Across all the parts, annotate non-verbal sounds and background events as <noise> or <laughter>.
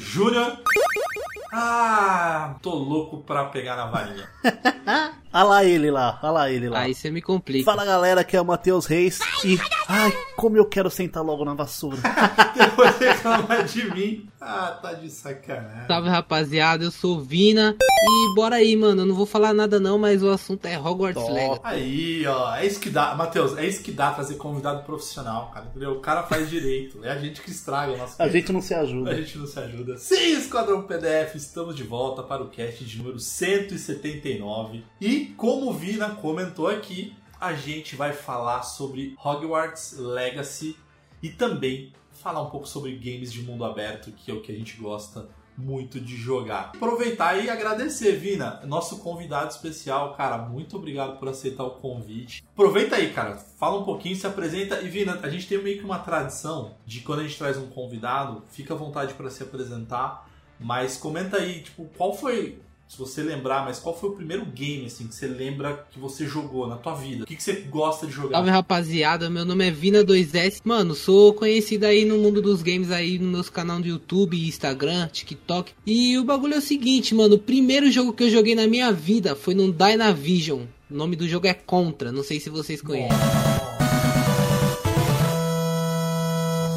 aqui Olha lá ele lá, olha lá ele lá. Aí você me complica. Fala galera, aqui é o Matheus Reis e. Ai, como eu quero sentar logo na vassoura. <laughs> Depois reclamar de mim. Ah, tá de sacanagem. Salve rapaziada, eu sou o Vina e bora aí, mano. Eu não vou falar nada não, mas o assunto é Hogwarts Top. Legacy. Aí, ó, é isso que dá, Matheus, é isso que dá trazer convidado profissional, cara, entendeu? O cara faz direito, é a gente que estraga o nosso A gente não se ajuda. A gente não se ajuda. Sim, Esquadrão PDF, estamos de volta para o cast de número 179. E, como o Vina comentou aqui, a gente vai falar sobre Hogwarts Legacy e também falar um pouco sobre games de mundo aberto, que é o que a gente gosta muito de jogar. Aproveitar e agradecer, Vina, nosso convidado especial, cara, muito obrigado por aceitar o convite. Aproveita aí, cara, fala um pouquinho, se apresenta e Vina, a gente tem meio que uma tradição de quando a gente traz um convidado, fica à vontade para se apresentar, mas comenta aí, tipo, qual foi, se você lembrar, mas qual foi o primeiro game assim que você lembra que você jogou na tua vida? O que, que você gosta de jogar? Salve rapaziada, meu nome é Vina2S. Mano, sou conhecido aí no mundo dos games aí no meus canal do YouTube, Instagram, TikTok. E o bagulho é o seguinte, mano, o primeiro jogo que eu joguei na minha vida foi no Dynavision. O nome do jogo é Contra, não sei se vocês conhecem.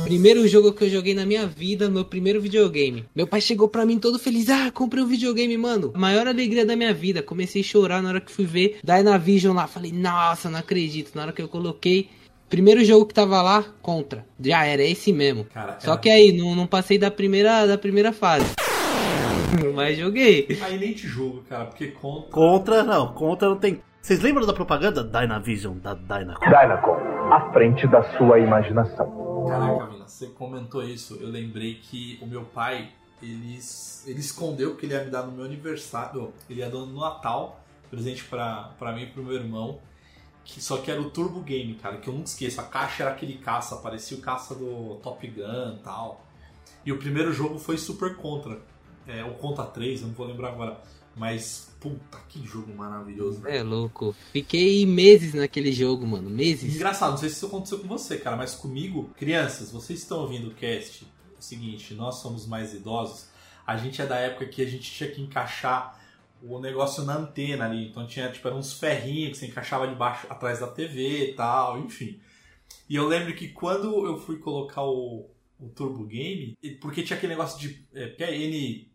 Primeiro jogo que eu joguei na minha vida, meu primeiro videogame. Meu pai chegou pra mim todo feliz, ah, comprei um videogame, mano. A maior alegria da minha vida. Comecei a chorar na hora que fui ver Dynavision lá. Falei, nossa, não acredito. Na hora que eu coloquei, primeiro jogo que tava lá, Contra. Já era, é esse mesmo. Cara, Só era- que aí, não, não passei da primeira, da primeira fase. <laughs> Mas joguei. Aí nem te jogo, cara, porque conta. Contra, não, contra não tem. Vocês lembram da propaganda Dynavision, da Dynacon? Dynacon, à frente da sua imaginação. Caraca, Vina, você comentou isso. Eu lembrei que o meu pai, ele, ele escondeu que ele ia me dar no meu aniversário. Ele ia dar no Natal, presente pra mim e pro meu irmão. Que, só que era o Turbo Game, cara, que eu nunca esqueço. A caixa era aquele caça, parecia o caça do Top Gun e tal. E o primeiro jogo foi Super Contra. É, ou Contra 3, eu não vou lembrar agora. Mas, puta, que jogo maravilhoso, velho. É louco. Fiquei meses naquele jogo, mano. Meses. Engraçado, não sei se isso aconteceu com você, cara, mas comigo, crianças, vocês estão ouvindo o cast, é o seguinte, nós somos mais idosos, a gente é da época que a gente tinha que encaixar o negócio na antena ali, então tinha, tipo, uns ferrinhos que você encaixava debaixo, atrás da TV e tal, enfim. E eu lembro que quando eu fui colocar o, o Turbo Game, porque tinha aquele negócio de é, NTS...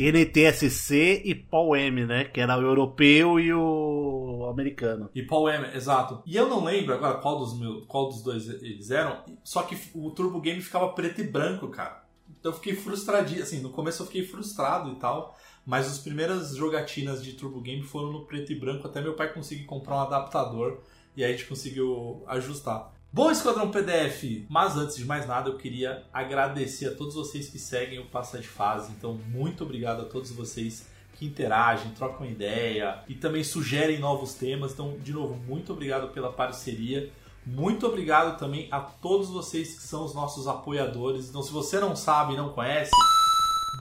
NTSC e Paul M, né? Que era o europeu e o americano. E Paul M, exato. E eu não lembro agora qual dos, meus, qual dos dois eles eram, só que o Turbo Game ficava preto e branco, cara. Então eu fiquei frustradinho, assim, no começo eu fiquei frustrado e tal, mas as primeiras jogatinas de Turbo Game foram no preto e branco, até meu pai conseguir comprar um adaptador e aí a gente conseguiu ajustar. Bom, Esquadrão PDF, mas antes de mais nada eu queria agradecer a todos vocês que seguem o Passa de Fase, então muito obrigado a todos vocês que interagem, trocam ideia e também sugerem novos temas. Então, de novo, muito obrigado pela parceria. Muito obrigado também a todos vocês que são os nossos apoiadores. Então, se você não sabe e não conhece,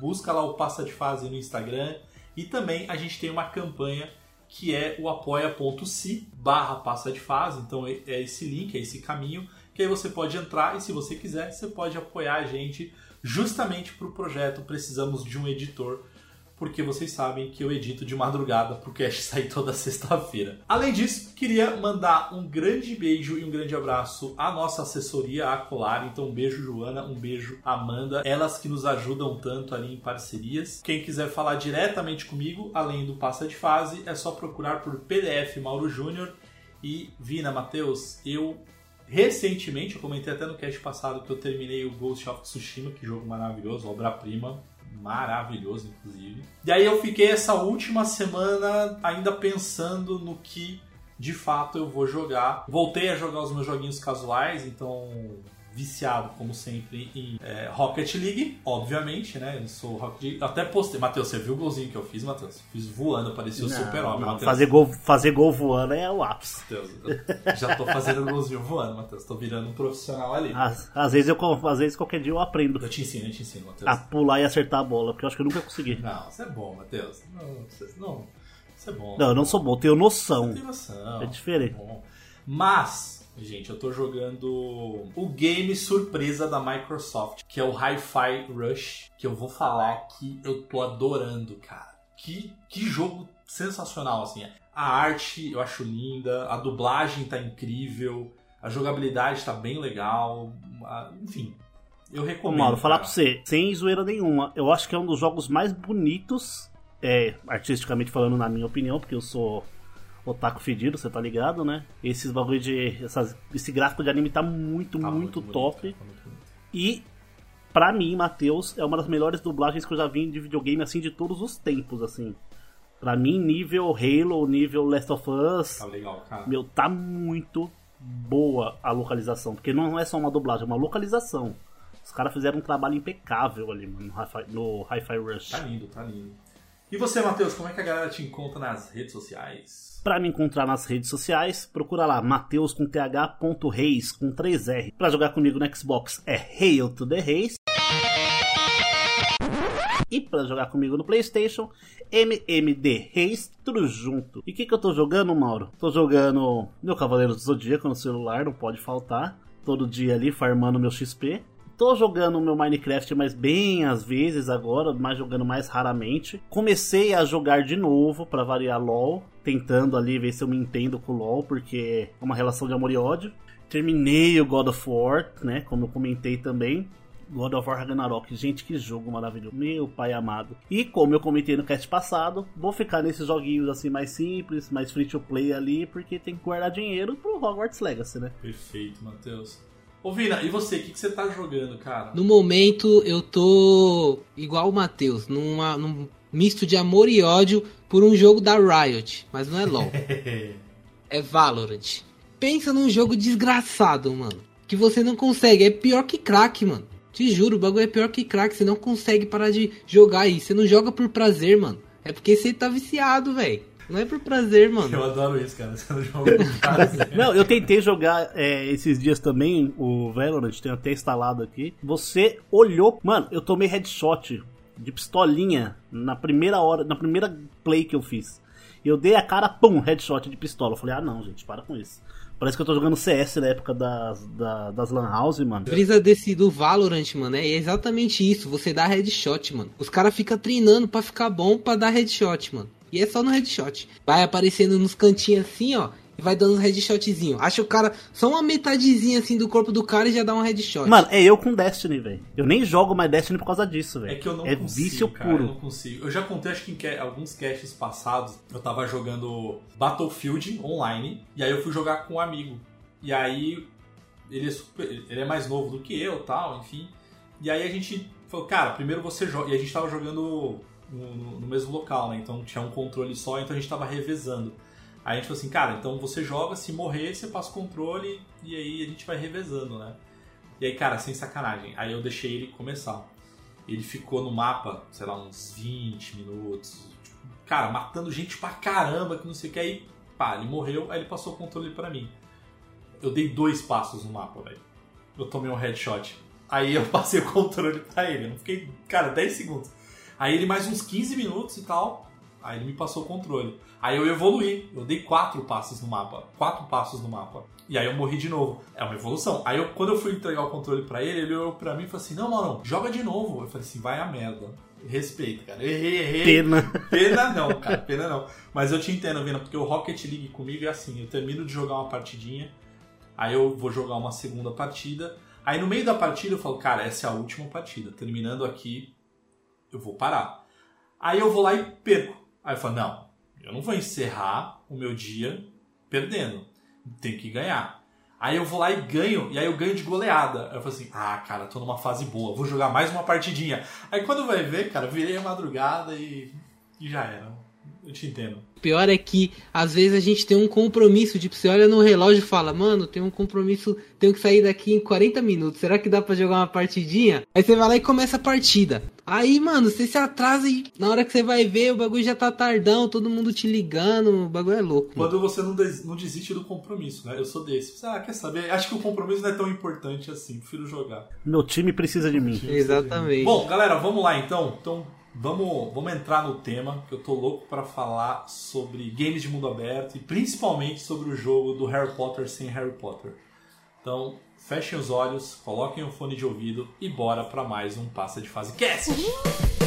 busca lá o Passa de Fase no Instagram. E também a gente tem uma campanha que é o apoia.se barra passa de fase. Então é é esse link, é esse caminho, que aí você pode entrar e se você quiser, você pode apoiar a gente justamente para o projeto Precisamos de um Editor porque vocês sabem que eu edito de madrugada pro cast <laughs> sair toda sexta-feira. Além disso, queria mandar um grande beijo e um grande abraço à nossa assessoria, a Colar. Então, um beijo, Joana, um beijo, Amanda. Elas que nos ajudam tanto ali em parcerias. Quem quiser falar diretamente comigo, além do Passa de Fase, é só procurar por PDF Mauro Júnior. E Vina, Matheus, eu recentemente, eu comentei até no cast passado que eu terminei o Ghost of Tsushima, que jogo maravilhoso, obra-prima, maravilhoso inclusive. E aí eu fiquei essa última semana ainda pensando no que de fato eu vou jogar. Voltei a jogar os meus joguinhos casuais, então viciado, como sempre, em é, Rocket League, obviamente, né? Eu sou Rocket League. Até postei. Matheus, você viu o golzinho que eu fiz, Matheus? Fiz voando, parecia o super-homem. fazer, gol, fazer gol voando é o ápice. Matheus, eu já tô fazendo golzinho voando, Matheus. Tô virando um profissional ali. Às, às vezes eu, às vezes qualquer dia eu aprendo Eu te ensino, eu te ensino, Matheus. a pular e acertar a bola, porque eu acho que eu nunca consegui. Não, você é bom, Matheus. Não, você, não, você é bom. Não, eu não sou bom, tenho noção. Tem noção. É diferente. Bom. Mas, gente, eu tô jogando o game surpresa da Microsoft, que é o Hi-Fi Rush, que eu vou falar que eu tô adorando, cara. Que, que jogo sensacional, assim. A arte eu acho linda, a dublagem tá incrível, a jogabilidade tá bem legal, enfim. Eu recomendo. Mauro, falar pra você, sem zoeira nenhuma, eu acho que é um dos jogos mais bonitos, é, artisticamente falando, na minha opinião, porque eu sou otaku fedido, você tá ligado, né? Esses bagulho de. essas- esse gráfico de anime tá muito, Tá muito, bonito, top. tá muito bonito. E, pra mim, Matheus, é uma das melhores dublagens que eu já vi de videogame, assim, de todos os tempos, assim. Pra mim, nível Halo, nível Last of Us, Tá legal, cara. meu, tá muito boa a localização. Porque não é só uma dublagem, é uma localização. Os caras fizeram um trabalho impecável ali, mano, no Hi-Fi Rush. Tá lindo, tá lindo. E você, Matheus, como é que a galera te encontra nas redes sociais? Pra me encontrar nas redes sociais, procura lá, Mateus com th.reis com 3R. Pra jogar comigo no Xbox é Hail to the Reis. E pra jogar comigo no Playstation, MMD Reis, tudo junto. E o que, que eu tô jogando, Mauro? Tô jogando meu Cavaleiro do Zodíaco no celular, não pode faltar. Todo dia ali, farmando meu XP. Tô jogando meu Minecraft, mas bem às vezes agora, mas jogando mais raramente. Comecei a jogar de novo pra variar LoL, tentando ali ver se eu me entendo com o LoL, porque é uma relação de amor e ódio. Terminei o God of War, né, como eu comentei também. God of War Ragnarok, gente, que jogo maravilhoso, meu pai amado. E como eu comentei no cast passado, vou ficar nesses joguinhos assim mais simples, mais free to play ali, porque tem que guardar dinheiro pro Hogwarts Legacy, né? Perfeito, Matheus. Ô, Vina, e você? O que, que você tá jogando, cara? No momento eu tô igual o Matheus, numa, num misto de amor e ódio por um jogo da Riot, mas não é LoL, <laughs> é Valorant. Pensa num jogo desgraçado, mano, que você não consegue, é pior que crack, mano. Te juro, o bagulho é pior que crack, você não consegue parar de jogar aí, você não joga por prazer, mano. É porque você tá viciado, velho. Não é por prazer, mano. Eu adoro isso, cara. Você não <laughs> joga prazer. Não, eu tentei jogar é, esses dias também o Valorant, tenho até instalado aqui. Você olhou, mano, eu tomei headshot de pistolinha na primeira hora, na primeira play que eu fiz. Eu dei a cara, pum, headshot de pistola. Eu falei, ah não, gente, para com isso. Parece que eu tô jogando CS na época das, da- das Lan House, mano. Brisa desse do Valorant, mano, é exatamente isso. Você dá headshot, mano. Os caras ficam treinando pra ficar bom pra dar headshot, mano. E é só no headshot. Vai aparecendo nos cantinhos assim, ó. E vai dando um headshotzinho. Acha o cara só uma metadezinha assim do corpo do cara e já dá um headshot. Mano, é eu com Destiny, velho. Eu nem jogo mais Destiny por causa disso, velho. É que eu não é consigo, vício cara, puro. Eu não consigo. Eu já contei, acho que em alguns casts passados, eu tava jogando Battlefield online, e aí eu fui jogar com um amigo. E aí, ele é, super- ele é mais novo do que eu tal, enfim. E aí a gente falou, cara, primeiro você joga. E a gente tava jogando no, no- mesmo local, né? Então tinha um controle só, então a gente tava revezando. Aí a gente falou assim, cara, então você joga, se morrer, você passa o controle e aí a gente vai revezando, né? E aí, cara, sem sacanagem. Aí eu deixei ele começar. Ele ficou no mapa, sei lá, uns 20 minutos. tipo, cara, matando gente pra caramba, que não sei o que. Aí, pá, ele morreu, aí ele passou o controle pra mim. Eu dei dois passos no mapa, velho. Eu tomei um headshot. Aí eu <laughs> passei o controle pra ele. Eu não fiquei, cara, 10 segundos. Aí ele mais uns 15 minutos e tal. Aí ele me passou o controle. Aí eu evoluí. Eu dei quatro passos no mapa. Quatro passos no mapa. E aí eu morri de novo. É uma evolução. Aí eu, quando eu fui entregar o controle pra ele, ele olhou pra mim e falou assim: Não, mano, joga de novo. Eu falei assim: Vai a merda. Respeito, cara. Errei, errei. Pena. Pena não, cara. Pena não. Mas eu te entendo, Vina, porque o Rocket League comigo é assim: eu termino de jogar uma partidinha, aí eu vou jogar uma segunda partida. Aí no meio da partida eu falo, cara, essa é a última partida. Terminando aqui, eu vou parar. Aí eu vou lá e perco. Aí eu falo, não, eu não vou encerrar o meu dia perdendo. Tem que ganhar. Aí eu vou lá e ganho, e aí eu ganho de goleada. Aí eu falo assim, ah, cara, tô numa fase boa, vou jogar mais uma partidinha. Aí quando vai ver, cara, virei a madrugada e, e já era. Eu te entendo. O pior é que às vezes a gente tem um compromisso, tipo, você olha no relógio e fala, mano, tem um compromisso, tenho que sair daqui em 40 minutos, será que dá pra jogar uma partidinha? Aí você vai lá e começa a partida. Aí, mano, você se atrasa e na hora que você vai ver, o bagulho já tá tardão, todo mundo te ligando, o bagulho é louco. mano. Quando você não, des- não desiste do compromisso, né? Eu sou desse. Ah, quer saber? Acho que o compromisso não é tão importante assim, prefiro jogar. Meu time precisa de mim. Exatamente. Bom, galera, vamos lá então. Então, vamos, vamos entrar no tema, que eu tô louco pra falar sobre games de mundo aberto e principalmente sobre o jogo do Harry Potter sem Harry Potter. Então, fechem os olhos, coloquem o fone de ouvido e bora pra mais um Passa de Fase Cast. Sim,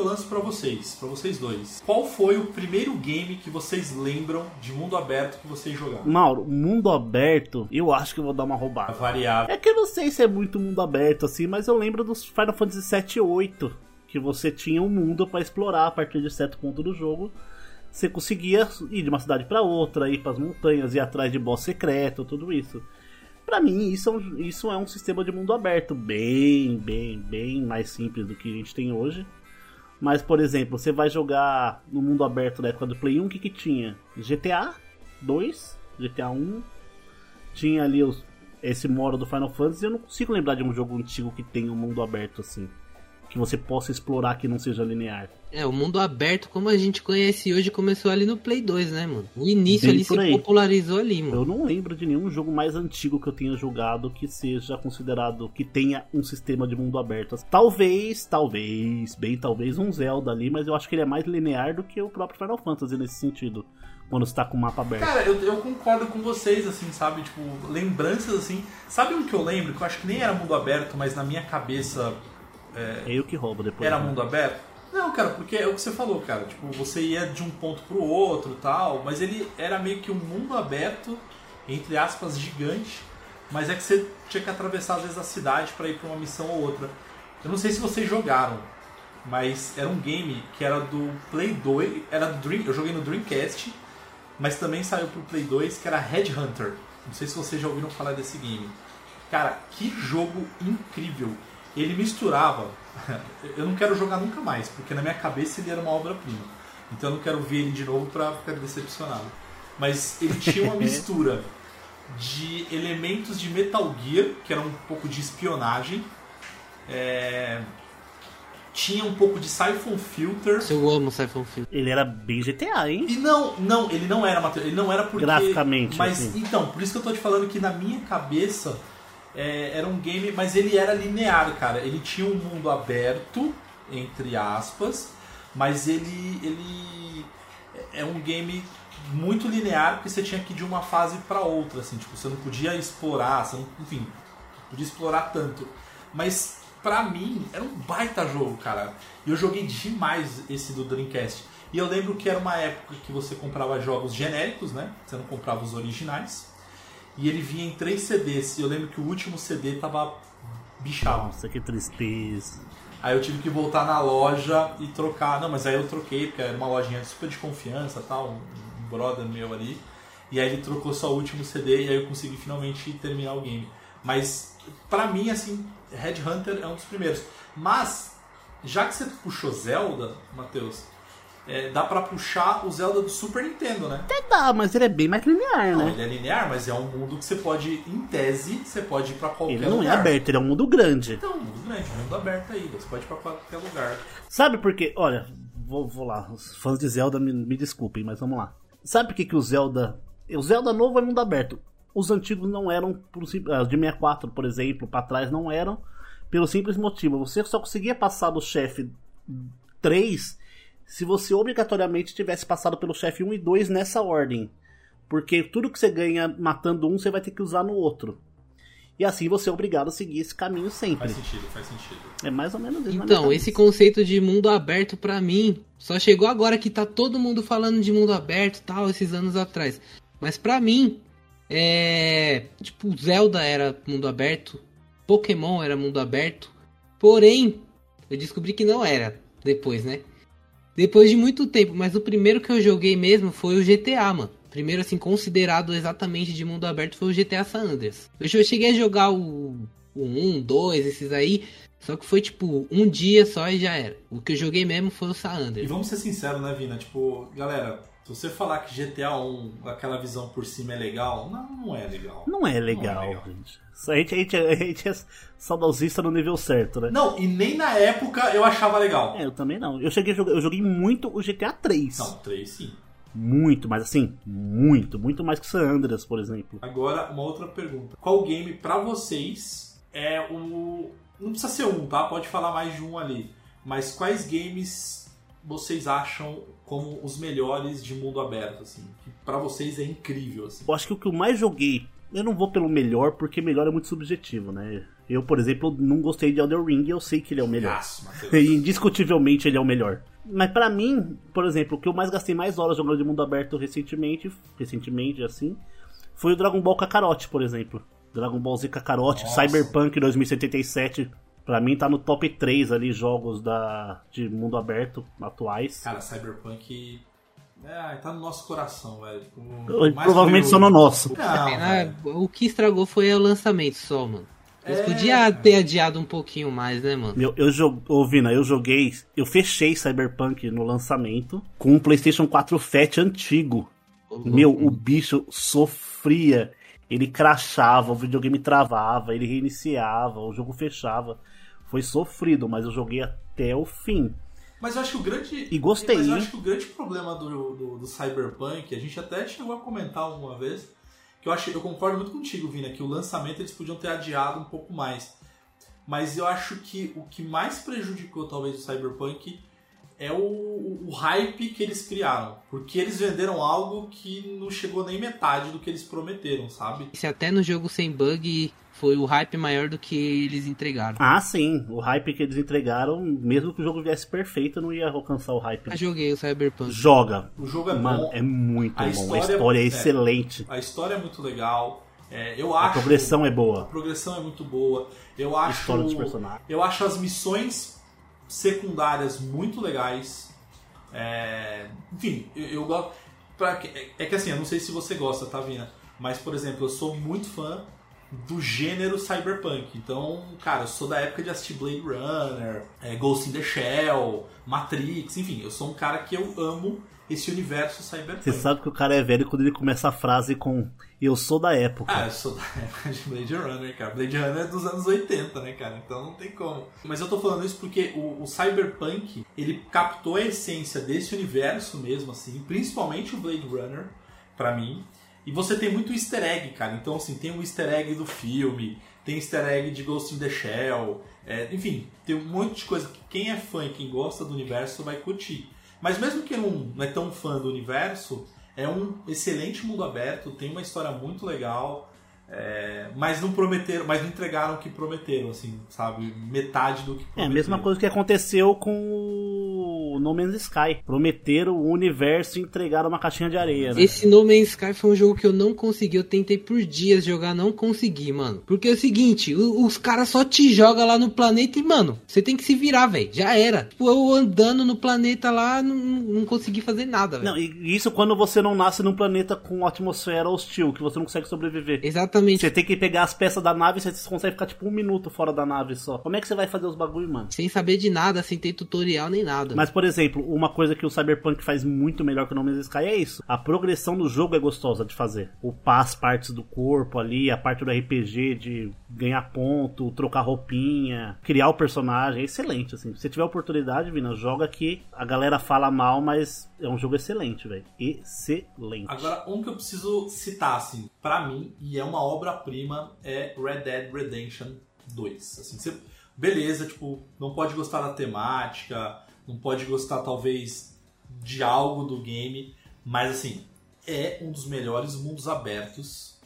que eu lanço pra vocês, pra vocês dois: Qual foi o primeiro game que vocês lembram de mundo aberto que vocês jogaram? Mauro, mundo aberto, eu acho que eu vou dar uma roubada. Variável. É que eu não sei se é muito mundo aberto assim, mas eu lembro dos Final Fantasy 7 e 8, que você tinha um mundo pra explorar a partir de certo ponto do jogo. Você conseguia ir de uma cidade pra outra, ir pras montanhas, ir atrás de boss secreto, tudo isso. Pra mim, isso é, um, isso é um sistema de mundo aberto bem, bem, bem mais simples do que a gente tem hoje. Mas, por exemplo, você vai jogar no mundo aberto da época do Play 1, o que, que tinha? GTA 2, GTA 1, tinha ali os, esse modo do Final Fantasy. Eu não consigo lembrar de um jogo antigo que tenha um mundo aberto assim. Que você possa explorar que não seja linear. É, o mundo aberto, como a gente conhece hoje, começou ali no Play 2, né, mano? O início Bem ali se aí. popularizou ali, mano. Eu não lembro de nenhum jogo mais antigo que eu tenha jogado que seja considerado que tenha um sistema de mundo aberto. Talvez, talvez, bem talvez um Zelda ali, mas eu acho que ele é mais linear do que o próprio Final Fantasy nesse sentido. Quando você tá com o mapa aberto. Cara, eu, eu concordo com vocês, assim, sabe? Tipo, lembranças assim. Sabe um que eu lembro? Que eu acho que nem era mundo aberto, mas na minha cabeça É eu que roubo depois. era né? mundo aberto? Não, cara, porque é o que você falou, cara. Tipo, você ia de um ponto pro outro e tal, mas ele era meio que um mundo aberto, entre aspas, gigante. Mas é que você tinha que atravessar às vezes a cidade pra ir pra uma missão ou outra. Eu não sei se vocês jogaram, mas era um game que era do Play 2, era do Dream, eu joguei no Dreamcast, mas também saiu pro Play 2 que era Headhunter. Não sei se vocês já ouviram falar desse game. Cara, que jogo incrível! Ele misturava. <laughs> Eu não quero jogar nunca mais, porque na minha cabeça ele era uma obra-prima. Então eu não quero ver ele de novo pra ficar decepcionado. Mas ele tinha uma <laughs> mistura de elementos de Metal Gear, que era um pouco de espionagem. É, Tinha um pouco de Siphon Filter. Eu amo Siphon Filter. Ele era bem GTA, hein? E não, não, ele não era material, ele não era porque Graficamente, Mas assim. então, por isso que eu tô te falando que na minha cabeça é, era um game, mas ele era linear, cara. Ele tinha um mundo aberto, entre aspas, mas ele ele é um game muito linear porque você tinha que ir de uma fase para outra, assim, tipo, você não podia explorar, você não, enfim, podia explorar tanto. Mas pra mim era um baita jogo, cara. E eu joguei demais esse do Dreamcast. E eu lembro que era uma época que você comprava jogos genéricos, né? Você não comprava os originais. E ele vinha em três CDs. E eu lembro que o último CD tava bichado. Nossa, que tristeza. Aí eu tive que voltar na loja e trocar. Não, mas aí eu troquei, porque era uma lojinha super de confiança tal, um brother meu ali. E aí ele trocou só o último CD e aí eu consegui finalmente terminar o game. Mas, pra mim, assim, Red Hunter é um dos primeiros. Mas, já que você puxou Zelda, Matheus, é, dá pra puxar o Zelda do Super Nintendo, né? Até dá, mas ele é bem mais linear, Não, né? ele é linear, mas é um mundo que você pode, em tese, você pode ir pra qualquer Ele não lugar. é aberto, ele é um mundo grande. Então, mundo grande, mundo aberto aí, você pode ir pra qualquer lugar. Sabe por quê? Olha, vou, vou lá, os fãs de Zelda me, me desculpem, mas vamos lá. Sabe por que, que o Zelda. O Zelda novo é mundo aberto. Os antigos não eram, por, sim- ah, de 64, por exemplo, pra trás não eram, pelo simples motivo. Você só conseguia passar do chefe 3 se você obrigatoriamente tivesse passado pelo chefe 1 e 2 nessa ordem. Porque tudo que você ganha matando um, você vai ter que usar no outro. E assim você é obrigado a seguir esse caminho sempre. Faz sentido, faz sentido. É mais ou menos isso. Então, esse conceito de mundo aberto pra mim só chegou agora que tá todo mundo falando de mundo aberto e tal, esses anos atrás. Mas pra mim, é. Tipo, Zelda era mundo aberto, Pokémon era mundo aberto. Porém, eu descobri que não era depois, né? Depois de muito tempo, mas o primeiro que eu joguei mesmo foi o GTA, mano. Primeiro, assim, considerado exatamente de mundo aberto foi o GTA San Andreas. Eu cheguei a jogar o, o 1, 2, esses aí, só que foi tipo um dia só e já era. O que eu joguei mesmo foi o San E Andreas. vamos ser sinceros, né, Vina? Tipo, galera, se você falar que GTA 1, aquela visão por cima é legal, não, não é legal. Não é legal, legal. gente. A gente, a, gente, a gente é saudosista no nível certo, né? Não, e nem na época eu achava legal. É, eu também não. Eu cheguei jogar, eu joguei muito o GTA 3. Não, 3 sim. Muito, mas assim, muito, muito mais que o San Andreas, por exemplo. Agora, uma outra pergunta. Qual game pra vocês é o. Não precisa ser um, tá? Pode falar mais de um ali. Mas quais games vocês acham como os melhores de mundo aberto, assim? Que pra vocês é incrível, assim. Eu acho que o que eu mais joguei, eu não vou pelo melhor, porque melhor é muito subjetivo, né? Eu, por exemplo, não gostei de Elder Ring e eu sei que ele é o melhor. Nossa. <laughs> E indiscutivelmente ele é o melhor. Mas pra mim, por exemplo, o que eu mais gastei mais horas jogando de mundo aberto recentemente, recentemente assim, foi o Dragon Ball Kakarot, por exemplo. Dragon Ball Z Kakarot, Nossa. Cyberpunk 2077. Pra mim tá no top 3 ali jogos da, de mundo aberto atuais. Cara, Cyberpunk. É, tá no nosso coração, velho. Provavelmente só no nosso. Não, Ah, o que estragou foi o lançamento só, mano. Eles É, podiam cara. ter adiado um pouquinho mais, né, mano? Meu, eu joguei, ô Vina, eu joguei, eu fechei Cyberpunk no lançamento com um PlayStation 4 Fat antigo. Meu, o bicho sofria. Ele crachava, o videogame travava, ele reiniciava, o jogo fechava. Foi sofrido, mas eu joguei até o fim. Mas eu acho que o grande. E gostei, Mas eu acho que o grande problema do, do, do Cyberpunk, a gente até chegou a comentar alguma vez, que eu acho, eu concordo muito contigo, Vina, que o lançamento eles podiam ter adiado um pouco mais. Mas eu acho que o que mais prejudicou talvez o Cyberpunk é o, o hype que eles criaram. Porque eles venderam algo que não chegou nem metade do que eles prometeram, sabe? Se até no jogo sem bug foi o hype maior do que eles entregaram. Ah, sim, o hype que eles entregaram, mesmo que o jogo viesse perfeito, não ia alcançar o hype. Eu joguei o Cyberpunk. Joga. O jogo é Mano, bom, é muito A bom. história- a história é é. excelente. a história é muito legal. É, eu A acho. progressão é A boa. progressão é muito boa. Eu A acho. história dos personagens. Eu acho as missões secundárias muito legais. É, enfim, eu, eu gosto. pra é, é que assim, eu não sei se você gosta, tá, Vina? Mas, por exemplo, eu sou muito fã do gênero cyberpunk. Então, cara, eu sou da época de assistir Blade Runner, é, Ghost in the Shell, Matrix, enfim, eu sou um cara que eu amo esse universo cyberpunk. Você sabe que o cara é velho quando ele começa a frase com Eu sou da época. Ah, eu sou da <laughs> época de Blade Runner, cara. Blade Runner é dos anos 80, né, cara? Então não tem como. Mas eu tô falando isso porque o, o Cyberpunk, ele captou a essência desse universo mesmo, assim, principalmente o Blade Runner, pra mim. E você tem muito easter egg, cara. Então, assim, tem um easter egg do filme, tem easter egg de Ghost in the Shell, é, enfim, tem um monte de coisa que quem é fã e quem gosta do universo vai curtir. Mas mesmo quem não, não é tão fã do universo, é um excelente mundo aberto, tem uma história muito legal, é, mas não prometeram, mas não entregaram o que prometeram, assim, sabe? Metade do que É prometeram. a mesma coisa que aconteceu com o No Man's Sky. Prometeram o universo e entregaram uma caixinha de areia, né? Esse No Man's Sky foi um jogo que eu não consegui. Eu tentei por dias jogar, não consegui, mano. Porque é o seguinte, os caras só te jogam lá no planeta e, mano, você tem que se virar, velho. Já era. Tipo, eu andando no planeta lá, não, não consegui fazer nada, velho. Não, e isso quando você não nasce num planeta com atmosfera hostil, que você não consegue sobreviver. Exatamente. Você tem que pegar as peças da nave e você consegue ficar tipo um minuto fora da nave só. Como é que você vai fazer os bagulho, mano? Sem saber de nada, sem ter tutorial nem nada. Mas, por exemplo, uma coisa que o Cyberpunk faz muito melhor que o No Man's Sky é isso. A progressão do jogo é gostosa de fazer. Upar as partes do corpo ali, a parte do RPG de ganhar ponto, trocar roupinha, criar o personagem. É excelente, assim. Se tiver oportunidade, Vina, joga aqui. A galera fala mal, mas é um jogo excelente, velho. Excelente. Agora, um que eu preciso citar, assim, pra mim, e é uma obra-prima, é Red Dead Redemption 2. Assim, você, beleza, tipo, não pode gostar da temática, não pode gostar, talvez, de algo do game, mas, assim, é um dos melhores mundos abertos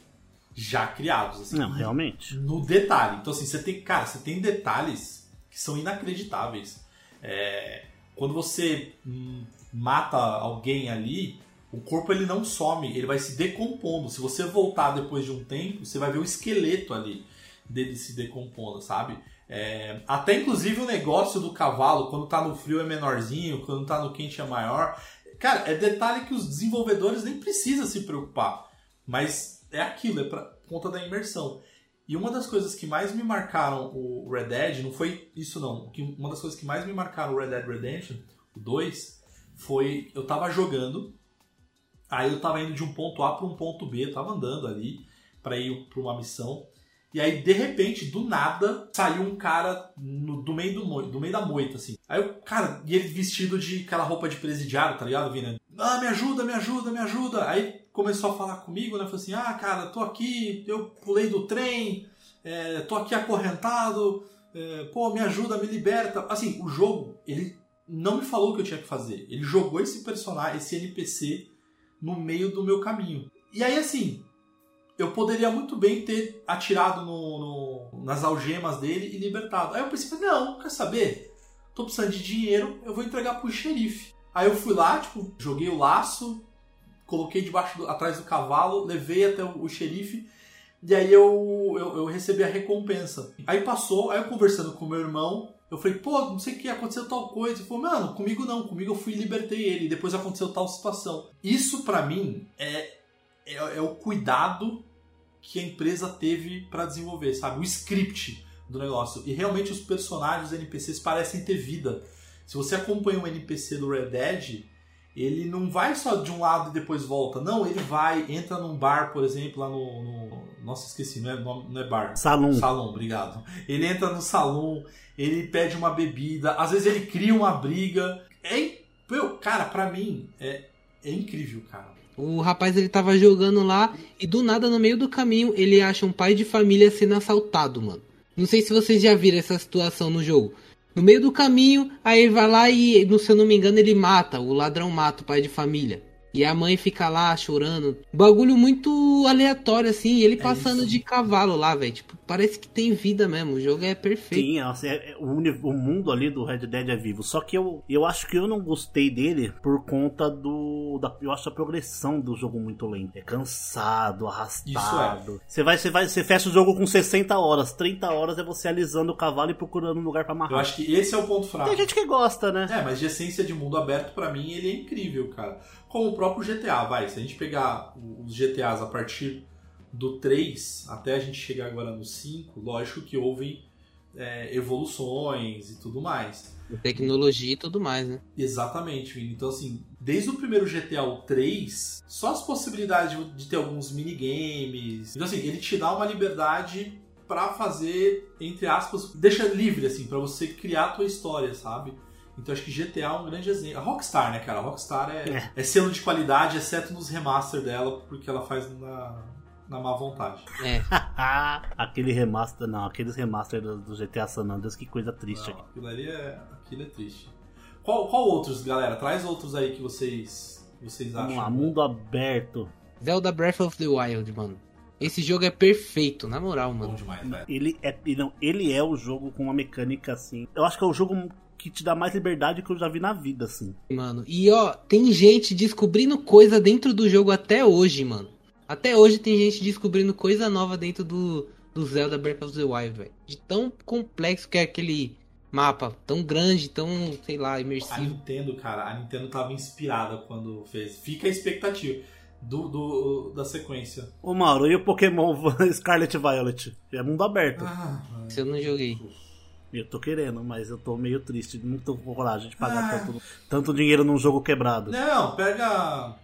já criados. Assim, Não, realmente. no detalhe. Então, assim, você tem, cara, você tem detalhes que são inacreditáveis. É, quando você hum, mata alguém ali, o corpo ele não some, ele vai se decompondo. Se você voltar depois de um tempo, você vai ver o esqueleto ali dele se decompondo, sabe? É, até inclusive o negócio do cavalo, quando tá no frio é menorzinho, quando tá no quente é maior. Cara, é detalhe que os desenvolvedores nem precisam se preocupar. Mas é aquilo, é pra conta da imersão. E uma das coisas que mais me marcaram o Red Dead, não foi isso não, uma das coisas que mais me marcaram o Red Dead Redemption, o 2, foi eu tava jogando, aí eu tava indo de um ponto A para um ponto B, eu tava andando ali para ir para uma missão. E aí, de repente, do nada, saiu um cara no- do, meio do, do meio da moita, assim. Aí o cara, e ele vestido de aquela roupa de presidiário, tá ligado, Vina? Ah, me ajuda, me ajuda, me ajuda. Aí começou a falar comigo, né? Falou assim: ah, cara, tô aqui, eu pulei do trem, é, tô aqui acorrentado, é, pô, me ajuda, me liberta. Assim, o jogo, ele não me falou o que eu tinha que fazer. Ele jogou esse personagem, esse NPC, no meio do meu caminho. E aí, assim, eu poderia muito bem ter atirado no, no- nas algemas dele e libertado. Aí eu pensei, não, quer saber? Tô precisando de dinheiro, eu vou entregar pro xerife. Aí eu fui lá, tipo, joguei o laço, coloquei debaixo do- atrás do cavalo, levei até o, o xerife, e aí eu, eu, eu recebi a recompensa. Aí passou, aí eu conversando com o meu irmão, eu falei, pô, não sei o que, aconteceu tal coisa. Ele falou, mano, comigo não, comigo eu fui e libertei ele, depois aconteceu tal situação. Isso pra mim é, é, é o cuidado que a empresa teve pra desenvolver, sabe? O script do negócio. E realmente os personagens, os NPCs parecem ter vida. Se você acompanha um NPC do Red Dead, ele não vai só de um lado e depois volta. Não, ele vai, entra num bar, por exemplo, lá no. no- Nossa, esqueci, não é, não é bar. Salão. Salão, obrigado. Ele entra no salão, ele pede uma bebida, às vezes ele cria uma briga. É, meu, cara, pra mim é, é incrível, cara. O rapaz ele tava jogando lá e do nada no meio do caminho ele acha um pai de família sendo assaltado, mano. Não sei se vocês já viram essa situação no jogo. No meio do caminho, aí ele vai lá e, no- se eu não me engano, ele mata, o ladrão mata o pai de família. E a mãe fica lá chorando. Bagulho muito aleatório, assim. Ele passando isso. de cavalo lá, velho. Tipo, parece que tem vida mesmo. O jogo é perfeito. Sim, assim, é- é- o, o mundo ali do Red Dead é vivo. Só que eu, eu acho que eu não gostei dele por conta do. Da, eu acho a progressão do jogo muito lenta. É cansado, arrastado. Você vai, você vai, você fecha o jogo com 60 horas, 30 horas é você alisando o cavalo e procurando um lugar pra Eu amarrar. acho que esse é o ponto fraco. Tem gente que gosta, né? É, mas de essência de mundo aberto, pra mim, ele é incrível, cara. Como o próprio GTA, vai. Se a gente pegar os GTAs a partir do 3 até a gente chegar agora no 5, lógico que houve é, evoluções e tudo mais. Tecnologia e tudo mais, né? Exatamente, Vini. Então, assim, desde o primeiro GTA o 3, só as possibilidades de, ter alguns minigames. Então, assim, ele te dá uma liberdade pra fazer, entre aspas, deixa livre, assim, pra você criar a tua história, sabe? Então, acho que GTA é um grande exemplo. A Rockstar, né, cara? A Rockstar é, é. selo de qualidade, exceto nos remaster dela, porque ela faz na, na má vontade. É. <laughs> Aquele remaster, não, aqueles remaster do, do GTA San Andreas, que coisa triste Não, aqui. aquilo ali é, aquilo é triste. Qual, qual outros, galera? Traz outros aí que vocês, vocês acham. Vamos lá, mundo aberto. Zelda Breath of the Wild, mano. Esse jogo é perfeito, na moral, Bom mano. demais, velho. Ele é, não, ele é o jogo com uma mecânica assim. Eu acho que é o jogo que te dá mais liberdade que eu já vi na vida, assim. Mano, e ó, tem gente descobrindo coisa dentro do jogo até hoje, mano. Até hoje tem gente descobrindo coisa nova dentro do, do Zelda Breath of the Wild, velho. De tão complexo que é aquele mapa, tão grande, tão, sei lá, A imersivo. Nintendo, cara, a Nintendo tava inspirada quando fez. Fica a expectativa do, do- da sequência. Ô Mauro, e o Pokémon <laughs> Scarlet e Violet? É mundo aberto. Ah, Se eu não joguei. Eu tô querendo, mas eu tô meio triste. Não tô com coragem de pagar Ah. tanto, tanto dinheiro num jogo quebrado. Não, pega.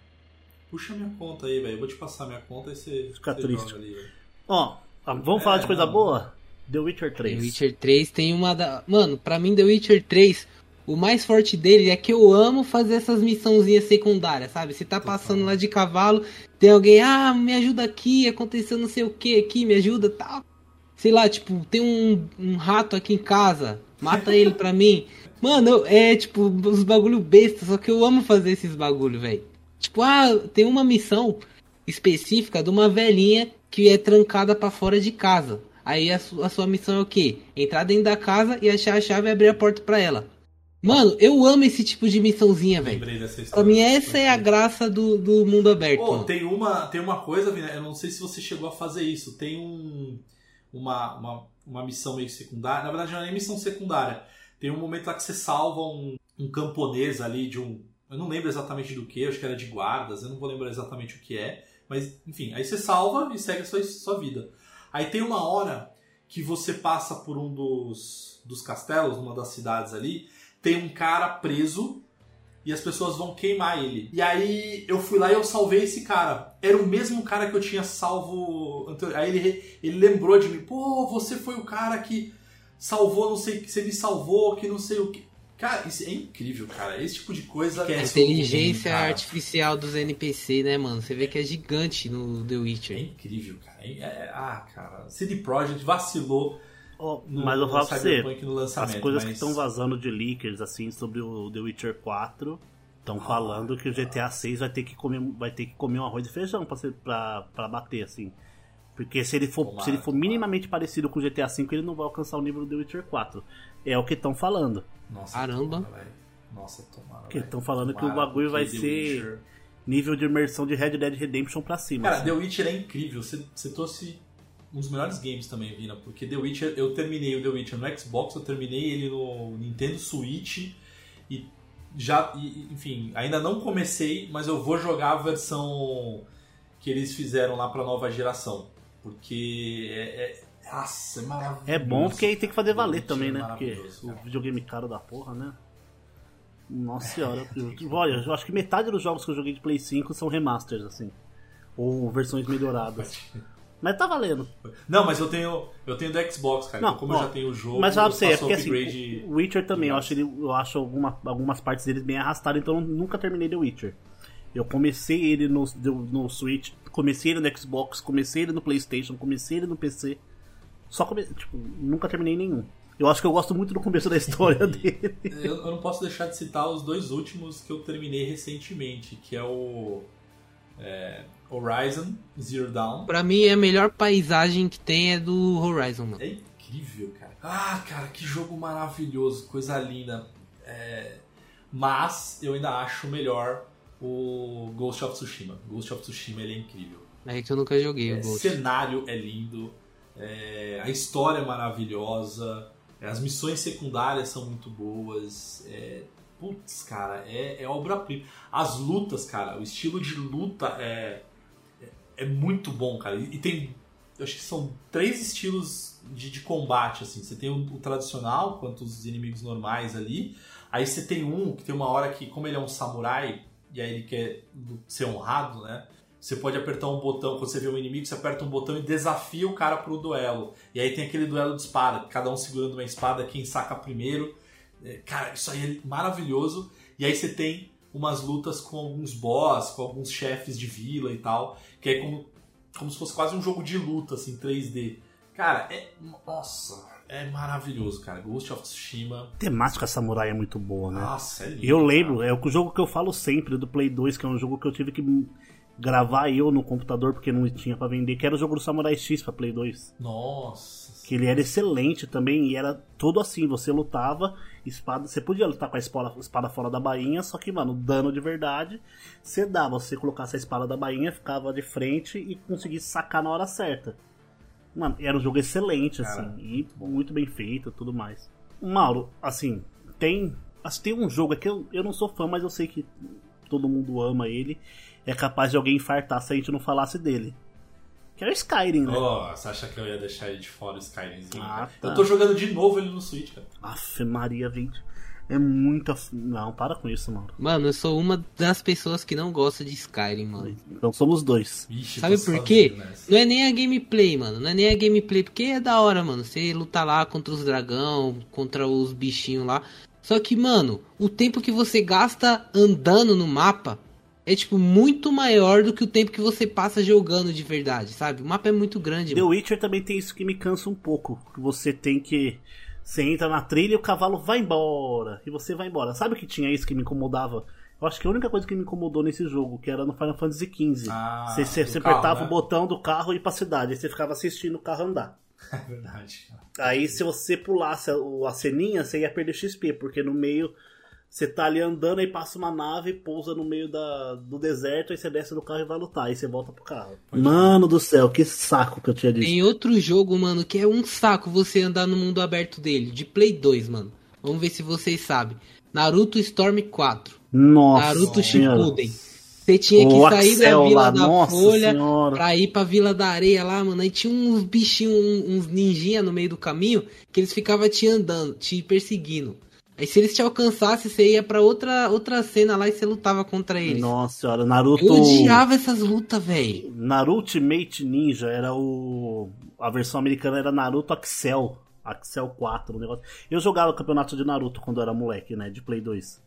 Puxa minha conta aí, velho. Eu vou te passar minha conta e você. Fica você triste. joga ali, velho. Ó, ah, vamos falar de É, coisa não. boa? The Witcher 3. The Witcher 3 tem uma da. Mano, pra mim, The Witcher 3, o mais forte dele é que eu amo fazer essas missãozinhas secundárias, sabe? Você tá passando lá de cavalo, tem alguém, ah, me ajuda aqui, aconteceu não sei o que aqui, me ajuda tal. Sei lá, tipo, tem um, um rato aqui em casa, mata ele pra mim. <laughs> Mano, é tipo, os bagulho besta, só que eu amo fazer esses bagulho, velho. Tipo, ah, tem uma missão específica de uma velhinha que é trancada pra fora de casa. Aí a, su- a sua missão é o quê? Entrar dentro da casa e achar a chave e abrir a porta pra ela. Mano, eu amo esse tipo de missãozinha, velho. Lembrei dessa Pra mim essa é a graça do, do mundo aberto. Pô, mano. tem uma, tem uma coisa, Vina, eu não sei se você chegou a fazer isso. Tem um, uma, uma, uma missão meio secundária. Na verdade, não é nem missão secundária. Tem um momento lá que você salva um, um camponês ali de um. Eu não lembro exatamente do que, acho que era de guardas, eu não vou lembrar exatamente o que é. Mas, enfim, aí você salva e segue a sua, sua vida. Aí tem uma hora que você passa por um dos, dos castelos, numa das cidades ali, tem um cara preso e as pessoas vão queimar ele. E aí eu fui lá e eu salvei esse cara. Era o mesmo cara que eu tinha salvo. anteri- Aí ele, ele lembrou de mim. Pô, você foi o cara que salvou, não sei que você me salvou, que não sei o que. Cara, isso é incrível, cara. Esse tipo de coisa. A é inteligência artificial dos NPC, né, mano? Você vê que é gigante no The É Witcher. incrível, cara. É- é- ah, cara. CD Projekt vacilou Ó, no, mas eu falo pra você, as coisas que mas- estão vazando de leakers, assim, sobre o The Witcher 4, estão falando que o GTA 6 vai ter que comer, vai ter que comer um arroz e feijão pra, ser, pra, pra bater, assim. Porque se ele, for, Tomara, se ele for minimamente parecido com o GTA 5, ele não vai alcançar o nível do The Witcher 4. É o que estão falando. Nossa, Caramba. tomara. Nossa, tomara. Que velho. tão falando que o Tomara, bagulho vai porque The ser- Witcher- Nível de imersão de Red Dead Redemption pra cima. Cara, assim. The Witcher é incrível. Você, você trouxe um dos melhores games também, Vina. Porque The Witcher, eu terminei o The Witcher no Xbox, eu terminei ele no Nintendo Switch e já, e- enfim, ainda não comecei, mas eu vou jogar a versão que eles fizeram lá pra nova geração. Porque é. é nossa, é maravilhoso. É bom porque aí tem que fazer The valer também, né? Porque maravilhoso, o cara. videogame caro da porra, né? Nossa senhora. eu- Olha, eu acho que metade dos jogos que eu joguei de Play 5 são remasters, assim. Ou versões melhoradas. Mas tá valendo. Não, mas eu tenho, eu tenho do Xbox, cara. Não, então, como ó, eu já tenho o jogo, Mas pra você, é porque assim, o Witcher também, eu acho, ele, eu acho alguma, algumas partes dele bem arrastadas, então eu nunca terminei The Witcher. Eu comecei ele no, no Switch, comecei ele no Xbox, comecei ele no Playstation, comecei ele no PC. Só comecei, tipo, nunca terminei nenhum. Eu acho que eu gosto muito do começo da história <laughs> dele. Eu, eu não posso deixar de citar os dois últimos que eu terminei recentemente, que é o é, Horizon Zero Dawn. Pra mim, a melhor paisagem que tem é do Horizon, mano. É incrível, cara. Ah, cara, que jogo maravilhoso, coisa linda. É, mas eu ainda acho melhor o Ghost of Tsushima. Ghost of Tsushima ele é incrível. É que eu nunca joguei o É, Ghost. cenário é lindo, é, a história é maravilhosa, é, as missões secundárias são muito boas. É, putz, cara, é, é obra-prima. As lutas, cara, o estilo de luta é, é, é muito bom, cara. E, e tem, eu acho que são três estilos de, de combate, assim. Você tem o, o tradicional, quanto os inimigos normais ali. Aí você tem um que tem uma hora que, como ele é um samurai, e aí ele quer ser honrado, né? Você pode apertar um botão, quando você vê um inimigo, você aperta um botão e desafia o cara pro duelo. E aí tem aquele duelo de espada, cada um segurando uma espada, quem saca primeiro. É, Cara, isso aí é maravilhoso. E aí você tem umas lutas com alguns boss, com alguns chefes de vila e tal, que é como, como se fosse quase um jogo de luta, assim, 3D. Cara, é. Nossa, é maravilhoso, cara. Ghost of Tsushima. A temática samurai é muito boa, né? Nossa, é lindo. Eu lembro, cara. é o jogo que eu falo sempre do Play 2, que é um jogo que eu tive que gravar eu no computador porque não tinha pra vender, que era o jogo do Samurai X pra Play 2. Nossa. Que ele era excelente também e era todo assim, você lutava, espada, você podia lutar com a espada, espada fora da bainha, só que, mano, dano de verdade, você dava, você colocasse a espada da bainha, ficava de frente e conseguisse sacar na hora certa. Mano, era um jogo excelente, assim, Cara, e muito bem feito e tudo mais. Mauro, assim, tem. Assim, tem um jogo aqui, eu, eu não sou fã, mas eu sei que todo mundo ama ele. É capaz de alguém infartar se a gente não falasse dele. Que é o Skyrim, né? Oh, você acha que eu ia deixar ele de fora o Skyrimzinho? Ah, tá. Eu tô jogando de novo ele no Switch, cara. Aff, Maria 20. É muita. Não, para com isso, Mauro. Mano, eu sou uma das pessoas que não gosta de Skyrim, mano. Então somos dois. Vixe, Sabe por quê? Não é nem a gameplay, mano. Não é nem a gameplay, porque é da hora, mano. Você lutar lá contra os dragão, contra os bichinhos lá. Só que, mano, o tempo que você gasta andando no mapa é, tipo, muito maior do que o tempo que você passa jogando de verdade, sabe? O mapa é muito grande, The mano. Witcher também tem isso que me cansa um pouco. que Você tem que. Você entra na trilha e o cavalo vai embora. E você vai embora. Sabe o que tinha isso que me incomodava? Eu acho que a única coisa que me incomodou nesse jogo, que era no Final Fantasy XV. Ah, você você, carro, apertava né? o botão do carro e ir pra cidade. Aí você ficava assistindo o carro andar. <laughs> É verdade. Aí se você pulasse a, a ceninha, você ia perder XP, porque no meio você tá ali andando aí passa uma nave, pousa no meio da, do deserto, aí você desce do carro e vai lutar, aí você volta pro carro. Mano do céu, que saco que eu tinha disso. Tem outro jogo, mano, que é um saco você andar no mundo aberto dele, de Play 2, mano. Vamos ver se vocês sabem. Naruto Storm 4. Nossa, Naruto senhora. Shippuden. Você tinha que O sair da Axel Vila lá, da nossa Folha senhora. pra ir pra Vila da Areia lá, mano. Aí tinha uns bichinhos, um- uns ninjinha no meio do caminho que eles ficavam te andando, te perseguindo. Aí se eles te alcançassem, você ia pra outra, outra cena lá e você lutava contra eles. Nossa senhora, Naruto. Eu odiava essas lutas, velho. Naruto Ultimate Ninja era o. A versão americana era Naruto Axel. Axel 4, o negócio. Eu jogava campeonato de Naruto quando eu era moleque, né? De Play 2.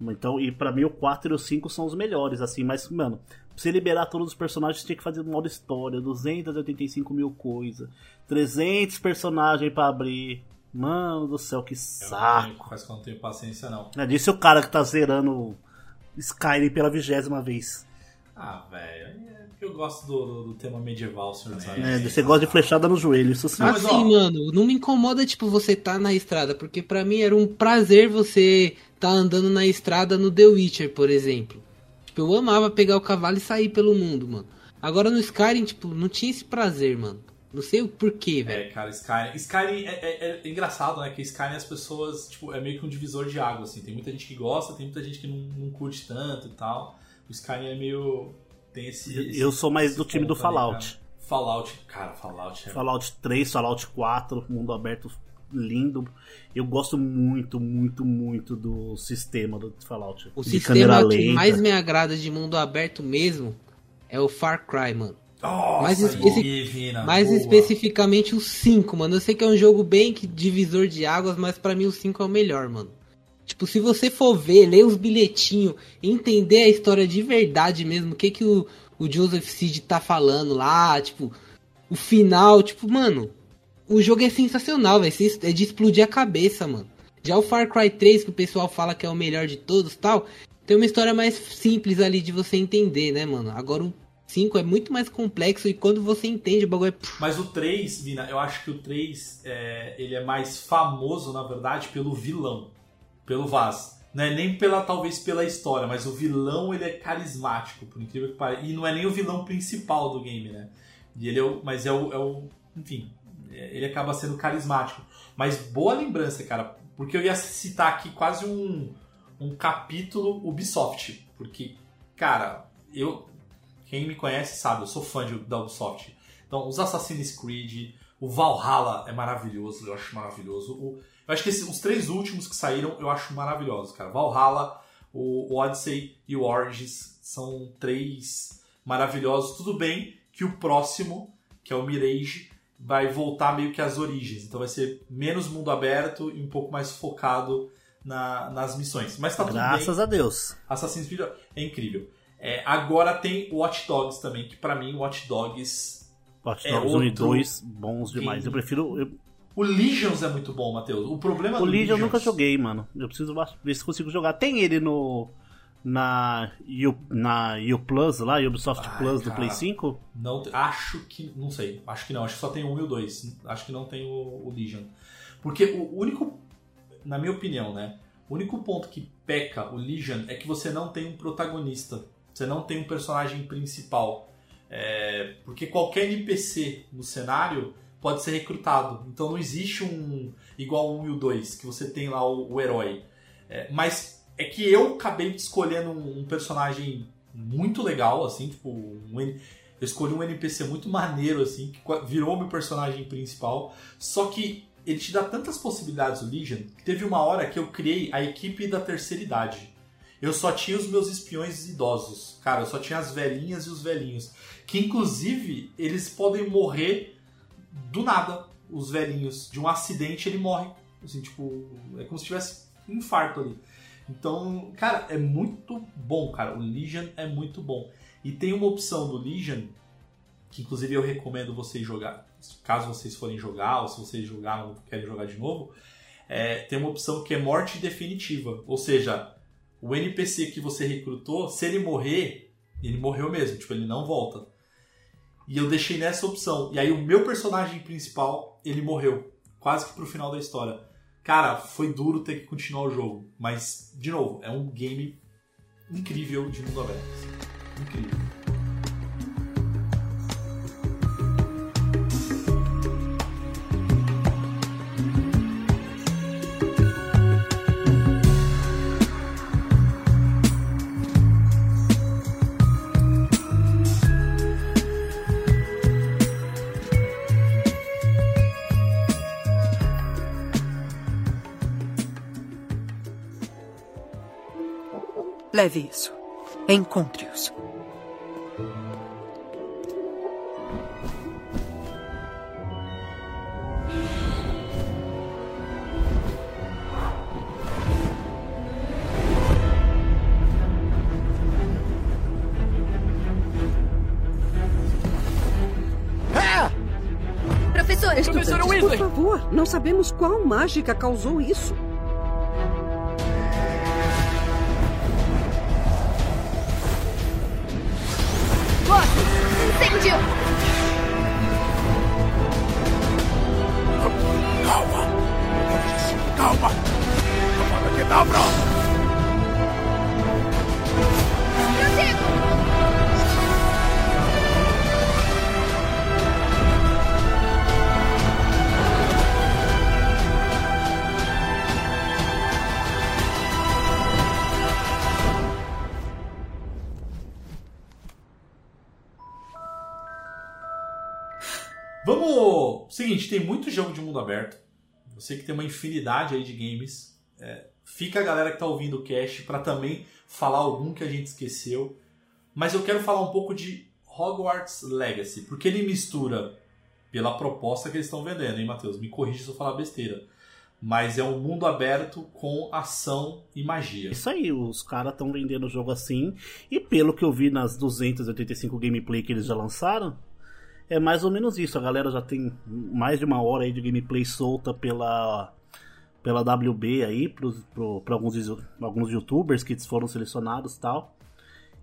Então, e pra mim o 4 e o 5 são os melhores, assim, mas, mano, pra você liberar todos os personagens, tinha que fazer modo história, 285 mil coisas, 300 personagens pra abrir. Mano do céu, que saco. Faz que eu não tenho paciência, não. É disse o cara que tá zerando Skyrim pela vigésima vez. Ah, velho. É porque eu gosto do, do- do tema medieval, Senhor dos É, Anéis. você gosta de flechada no joelho, isso sim. Assim, ó- mano, não me incomoda, tipo, você tá na estrada, porque pra mim era um prazer você tá andando na estrada no The Witcher, por exemplo. Tipo, eu amava pegar o cavalo e sair pelo mundo, mano. Agora no Skyrim, tipo, não tinha esse prazer, mano. Não sei o porquê, velho. É, cara, Skyrim. Skyrim é, é- é engraçado, né? Que Skyrim as pessoas, tipo, é meio que um divisor de água, assim. Tem muita gente que gosta, tem muita gente que não, não curte tanto e tal. O Skyrim é meio. Tem esse. esse- Eu sou mais do time do Fallout. cara. Fallout, cara, Fallout é. Fallout 3, Fallout 4, mundo aberto lindo. Eu gosto muito, muito, muito do sistema do Fallout. O De sistema que lenta. mais me agrada de mundo aberto mesmo é o Far Cry, mano. Nossa, Mais especi- aí, Vina, Mais boa. especificamente o 5, mano. Eu sei que é um jogo bem que divisor de águas, mas pra mim o 5 é o melhor, mano. Tipo, se você for ver, ler os bilhetinhos, entender a história de verdade mesmo, o que que o, o Joseph Seed tá falando lá, tipo, o final, tipo, mano, o jogo é sensacional, velho. É de explodir a cabeça, mano. Já o Far Cry 3, que o pessoal fala que é o melhor de todos tal, tem uma história mais simples ali de você entender, né, mano? Agora o 5 é muito mais complexo e quando você entende o bagulho é. Mas o 3, Vina, eu acho que o 3 é, ele é mais famoso, na verdade, pelo vilão. Pelo Vaz. Não é nem pela, talvez, pela história, mas o vilão ele é carismático, por incrível que pareça. E não é nem o vilão principal do game, né? E ele é o, mas é o, é o. Enfim, é- ele acaba sendo carismático. Mas boa lembrança, cara. Porque eu ia citar aqui quase um, um capítulo Ubisoft. Porque, cara, eu. Quem me conhece sabe, eu sou fã de, da Ubisoft. Então, os Assassin's Creed, o Valhalla é maravilhoso, eu acho maravilhoso. O- eu acho que esses- os três últimos que saíram eu acho maravilhosos, cara. Valhalla, o, Odyssey e o Origins são três maravilhosos. Tudo bem que o próximo, que é o Mirage, vai voltar meio que às origens. Então vai ser menos mundo aberto e um pouco mais focado na- nas missões. Mas tá tudo bem. Graças a Deus. Assassin's Creed é incrível. É, agora tem Watch Dogs também, que pra mim Watch Dogs. Watch É Dogs 1 e outro 2, bons demais. game. Eu prefiro. eu- O Legions é muito bom, Matheus. O problema o do Legion eu nunca Legions- joguei, mano. Eu preciso ver se consigo jogar. Tem ele no. na U, na U Plus lá, Ubisoft Ai, Plus do cara. Play 5? Não, acho que. Não sei. Acho que não. Acho que só tem 1 e o 2. Acho que não tem o, o Legion. Porque o único. Na minha opinião, né? O único ponto que peca o Legion é que você não tem um protagonista. Você não tem um personagem principal. É, porque qualquer NPC no cenário pode ser recrutado. Então não existe um. igual 1 e o 2, que você tem lá o, o herói. É, mas é que eu acabei escolhendo um, um personagem muito legal, assim, tipo. Um, eu escolhi um NPC muito maneiro, assim, que virou meu personagem principal. Só que ele te dá tantas possibilidades, o Legion, que teve uma hora que eu criei a equipe da terceira idade. Eu só tinha os meus espiões idosos. Cara, eu só tinha as velhinhas e os velhinhos. Que inclusive eles podem morrer do nada, os velhinhos. De um acidente ele morre. Assim, tipo, é como se tivesse um infarto ali. Então, cara, é muito bom, cara. O Legion é muito bom. E tem uma opção do Legion que inclusive eu recomendo vocês jogar, caso vocês forem jogar ou se vocês jogaram querem jogar de novo, é, tem uma opção que é morte definitiva, ou seja, o NPC que você recrutou, se ele morrer, ele morreu mesmo, tipo ele não volta. E eu deixei nessa opção. E aí o meu personagem principal, ele morreu, quase que pro final da história. Cara, foi duro ter que continuar o jogo, mas de novo, é um game incrível de mundo aberto. Incrível. Leve isso. Encontre-os. Professor, Professora Por favor, não sabemos qual mágica causou isso. Vamos. Seguinte, tem muito jogo de mundo aberto. Eu sei que tem uma infinidade aí de games. É, fica a galera que tá ouvindo o cast para também falar algum que a gente esqueceu. Mas eu quero falar um pouco de Hogwarts Legacy, porque ele mistura pela proposta que eles estão vendendo, hein, Matheus? Me corrija se eu falar besteira. Mas é um mundo aberto com ação e magia. Isso aí, os caras estão vendendo o jogo assim. E pelo que eu vi nas 285 gameplay que eles já lançaram, é mais ou menos isso. A galera já tem mais de uma hora aí de gameplay solta pela pela WB aí, para alguns, alguns youtubers que foram selecionados tal.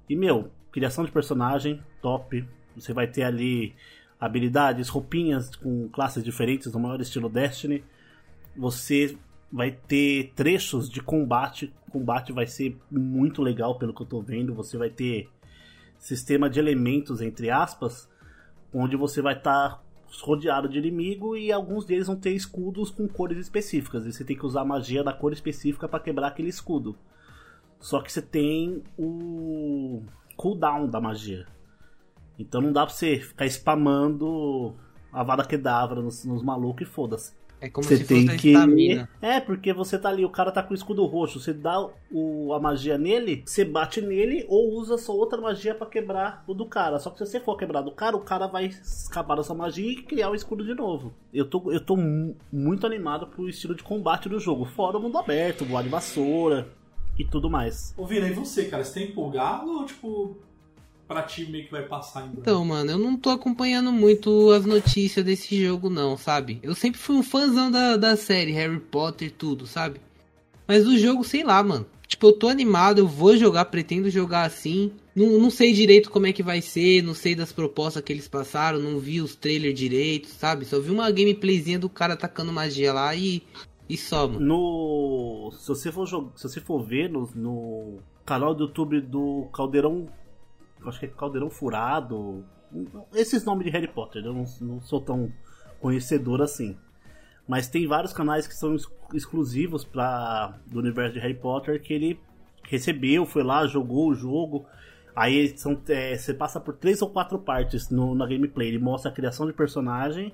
E, meu, criação de personagem, top. Você vai ter ali habilidades, roupinhas com classes diferentes, no maior estilo Destiny. Você vai ter trechos de combate. O combate vai ser muito legal, pelo que eu tô vendo. Você vai ter sistema de elementos, entre aspas, onde você vai estar tá rodeado de inimigo e alguns deles vão ter escudos com cores específicas. E você tem que usar a magia da cor específica para quebrar aquele escudo. Só que você tem o cooldown da magia. Então não dá pra você ficar spamando a vada Kedavra nos, nos malucos e foda-se. É como Você se tem fosse que. estamina. É, porque você tá ali, o cara tá com o escudo roxo. Você dá o, a magia nele, você bate nele ou usa sua outra magia pra quebrar o do cara. Só que se você for quebrar do cara, o cara vai escapar dessa magia e criar o escudo de novo. Eu tô, eu tô mu- muito animado pro estilo de combate do jogo. Fora o mundo aberto, voar de vassoura e tudo mais. Ô, Vina, e você, cara? Você tá empolgado ou, tipo, pra ti meio que vai passar em branco? Então, mano, eu não tô acompanhando muito as notícias desse jogo, não, sabe? Eu sempre fui um fãzão da, da série, Harry Potter, tudo, sabe? Mas o jogo, sei lá, mano. Tipo, eu tô animado, eu vou jogar, pretendo jogar assim. Não, não sei direito como é que vai ser, não sei das propostas que eles passaram, não vi os trailers direito, sabe? Só vi uma gameplayzinha do cara atacando magia lá e. E só, mano. No. Se você for, jog... se você for ver no, no canal do YouTube do Caldeirão. Acho que é Caldeirão Furado. Esses nomes de Harry Potter, eu não, não sou tão conhecedor assim. Mas tem vários canais que são ex- exclusivos para do universo de Harry Potter que ele recebeu, foi lá, jogou o jogo. Aí são, é, você passa por três ou quatro partes no, na gameplay. Ele mostra a criação de personagem,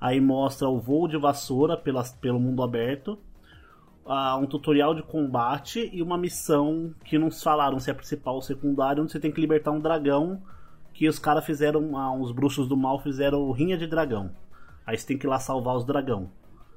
aí mostra o voo de vassoura pelas, pelo mundo aberto, um tutorial de combate e uma missão que não falaram se é principal ou secundária, onde você tem que libertar um dragão que os caras fizeram, ah, uns bruxos do mal fizeram rinha de dragão. Aí você tem que ir lá salvar os dragão.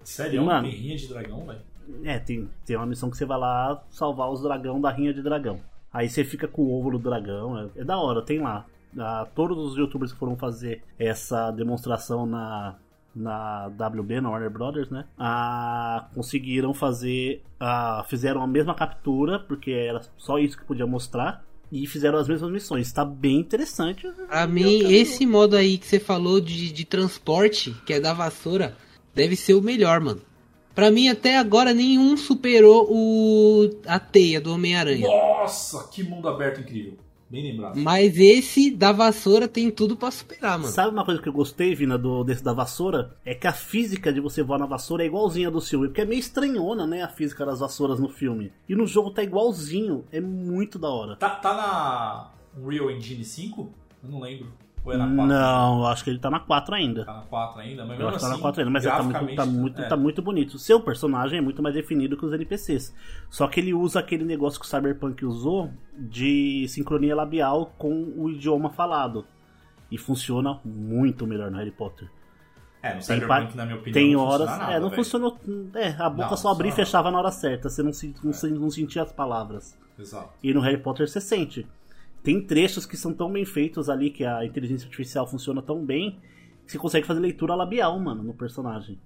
Sério, Mano. tem rinha de dragão, velho? É, tem, tem uma missão que você vai lá salvar os dragão da rinha de dragão. Aí você fica com o ovo do dragão. É, é da hora, tem lá. Ah, todos os youtubers que foram fazer essa demonstração na, na WB, na Warner Brothers, né? Ah, conseguiram fazer. ah, fizeram a mesma captura, porque era só isso que podia mostrar. E fizeram as mesmas missões. Tá bem interessante. Pra mim, esse modo aí que você falou de, de transporte, que é da vassoura, deve ser o melhor, mano. Pra mim, até agora, nenhum superou o a teia do Homem-Aranha. Nossa, que mundo aberto incrível. Bem lembrado. Mas esse da vassoura tem tudo pra superar, mano. Sabe uma coisa que eu gostei, Vina, do, desse da vassoura? É que a física de você voar na vassoura é igualzinha do filme. Porque é meio estranhona, né? A física das vassouras no filme. E no jogo tá igualzinho. É muito da hora. Tá, tá na Unreal Engine 5? Eu não lembro. Ou é na 4? Não, eu acho que ele tá na 4 ainda. Tá na 4 ainda, mas Eu acho que tá na assim, 4 ainda, mas ele tá muito, tá, muito, é. tá muito bonito. O seu personagem é muito mais definido que os NPCs. Só que ele usa aquele negócio que o Cyberpunk usou de sincronia labial com o idioma falado. E funciona muito melhor no Harry Potter. É, no Cyberpunk, pa- na minha opinião, tem não horas. funciona nada, é, não velho. funcionou. É, a boca Não, só abria e fechava na hora certa. Você não, se- não, se- não sentia as palavras. Exato. E no Harry Potter você sente. Tem trechos que são tão bem feitos ali, que a inteligência artificial funciona tão bem, que você consegue fazer leitura labial, mano, no personagem.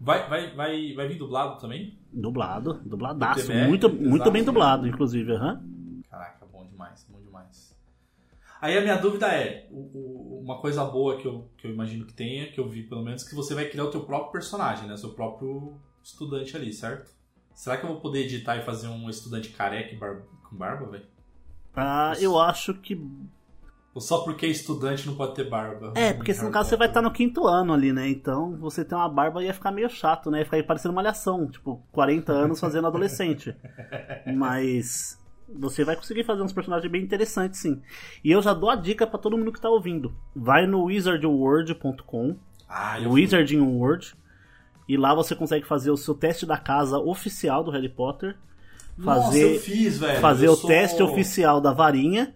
Vai, vai, vai, vai vir dublado também? Dublado, dubladaço. Muito, muito exato. bem dublado, inclusive. aham. Caraca, bom demais, bom demais. Aí a minha dúvida é, o- o- uma coisa boa que eu, que eu imagino que tenha, que eu vi pelo menos, que você vai criar o teu próprio personagem, né? Seu próprio estudante ali, certo? Será que eu vou poder editar e fazer um estudante careca e bar- com barba, velho? Ah, eu acho que. Ou só porque é estudante não pode ter barba? É, porque se no caso você vai estar no quinto ano ali, né? Então você ter uma barba ia ficar meio chato, né? Ia ficar parecendo uma malhação, tipo, 40 anos fazendo adolescente. <laughs> Mas você vai conseguir fazer uns personagens bem interessantes, sim. E eu já dou a dica pra todo mundo que tá ouvindo. Vai no wizardworld.com, Ah. Wizarding World, e lá você consegue fazer o seu teste da casa oficial do Harry Potter. Nossa, Fazer, eu fiz, velho. fazer o sou- teste oficial da varinha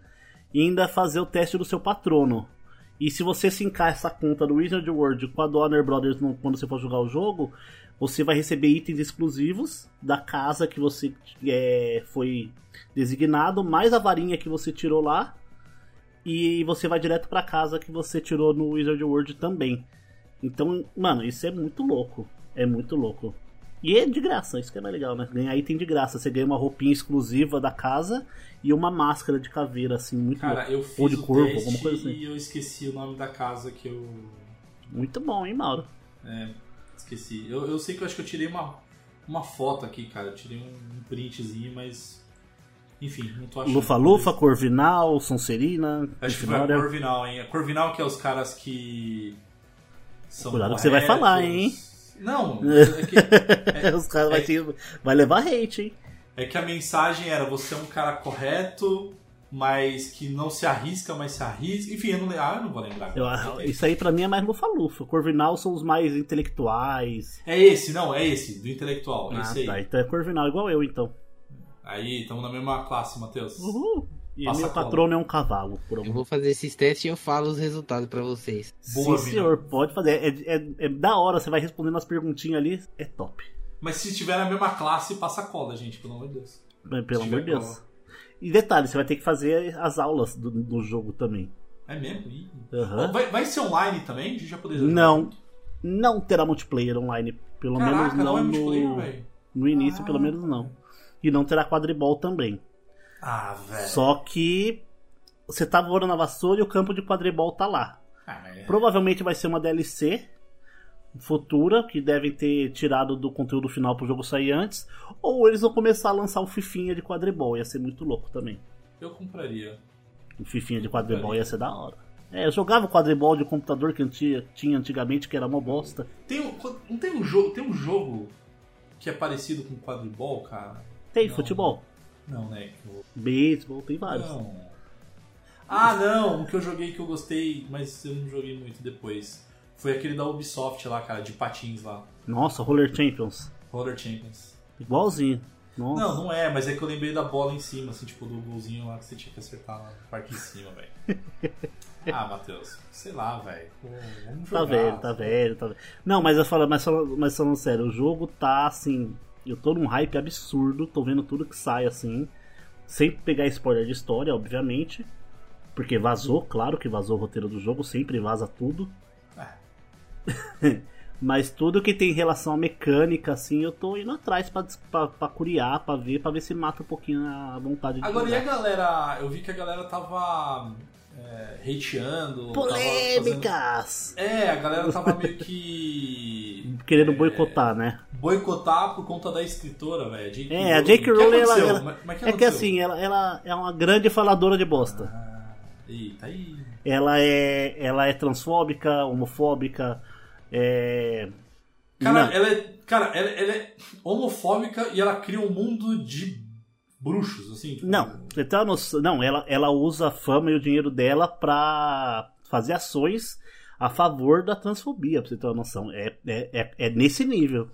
e ainda fazer o teste do seu patrono. E se você sincar essa conta do Wizard World com a do Warner Brothers no- quando você for jogar o jogo, você vai receber itens exclusivos da casa que você é, foi designado, mais a varinha que você tirou lá. E você vai direto pra casa que você tirou no Wizard World também. Então, mano, isso é muito louco. É muito louco. E é de graça, isso que é mais legal, né? Ganhar item de graça. Você ganha uma roupinha exclusiva da casa e uma máscara de caveira, assim, muito Cara, louco. eu fiz Ou de corvo, alguma coisa assim. e eu esqueci o nome da casa que eu... Muito bom, hein, Mauro? É, esqueci. Eu, eu sei que eu acho que eu tirei uma, uma foto aqui, cara. Eu tirei um, um printzinho, mas... Enfim, não tô achando. Lufa-Lufa, Corvinal, Sonserina, Acho que foi a. Corvinal, hein? A Corvinal que é os caras que... São Cuidado que você vai falar, hein? Não, é que, <laughs> é- Os caras é- vai, te- vai levar hate, hein? é que a mensagem era você é um cara correto, mas que não se arrisca, mas se arrisca. Enfim, eu não, ah, eu não vou lembrar. Eu- isso aí pra mim é mais Lufa-Lufa. Corvinal são os mais intelectuais. É esse, não, é esse, do intelectual. é Ah, esse aí. tá. Então é Corvinal igual eu, então. Aí, estamos na mesma classe, Matheus. Uhul. E Passa meu a cola. patrono é um cavalo, por Eu algum vou fazer esses testes e eu falo os resultados pra vocês. Boa, Sim, Vina. senhor, pode fazer. É, é- é da hora, você vai respondendo as perguntinhas ali, é top. Mas se tiver na mesma classe, passa cola, gente, pelo amor de Deus. É, Pelo amor de Deus. E detalhe, você vai ter que fazer as aulas do, do jogo também. É mesmo? Aham. Vai, vai ser online também? A gente já poder jogar Não, não terá multiplayer online. Pelo Caraca, menos não, não é multiplayer, no, velho. no início, Ah. pelo menos não. e não terá quadribol também. Ah, velho. Só que você tá voando na vassoura e o campo de quadribol tá lá. Ah, mas- Provavelmente vai ser uma DLC futura, que devem ter tirado do conteúdo final pro jogo sair antes, ou eles vão começar a lançar um fifinha de quadribol, ia ser muito louco também. Eu compraria. Um fifinha de quadribol ia ser da hora. É, eu jogava o quadribol de computador que anti- tinha antigamente, que era uma bosta. Tem um, não tem um jogo, tem um jogo que é parecido com quadribol, cara? Tem Não. futebol, Não, né? Eu- beisebol, tem vários. Não. Ah, não, um que eu joguei que eu gostei, mas eu não joguei muito depois. Foi aquele da Ubisoft lá, cara, de patins lá. Nossa, Roller Champions. Roller Champions. Igualzinho. Nossa. Não, não é, mas é que eu lembrei da bola em cima, assim, tipo, do golzinho lá que você tinha que acertar lá no parque em cima, velho. <laughs> ah, Matheus, sei lá, velho. Vamos jogar. Tá velho, tá velho, tá velho. Não, mas eu falo, mas falando, mas falando sério, o jogo tá assim. Eu tô num hype absurdo, tô vendo tudo que sai assim. Sem pegar spoiler de história, obviamente. Porque vazou, claro que vazou o roteiro do jogo, sempre vaza tudo. <laughs> Mas tudo que tem relação à mecânica, assim, eu tô indo atrás pra, pra, pra curiar, pra ver, pra ver se mata um pouquinho a vontade de Agora, e a jogar. galera? Eu vi que a galera tava é, hateando. tava Polêmicas! fazendo- É, a galera tava meio que. <laughs> Querendo é, boicotar, né? Boicotar por conta da escritora, velho. É, a J.K. O que Rowling, ela, ela- Mas- mas que é que aconteceu? assim, ela, ela é uma grande faladora de bosta. Ah, eita, aí. Ela é, ela é transfóbica, homofóbica, é... Cara, Não, ela é, cara ela, ela é homofóbica e ela cria um mundo de bruxos, assim. tipo- não, noção, não, ela, ela usa a fama e o dinheiro dela pra fazer ações a favor da transfobia, pra você ter uma noção. É, é, é, é nesse nível.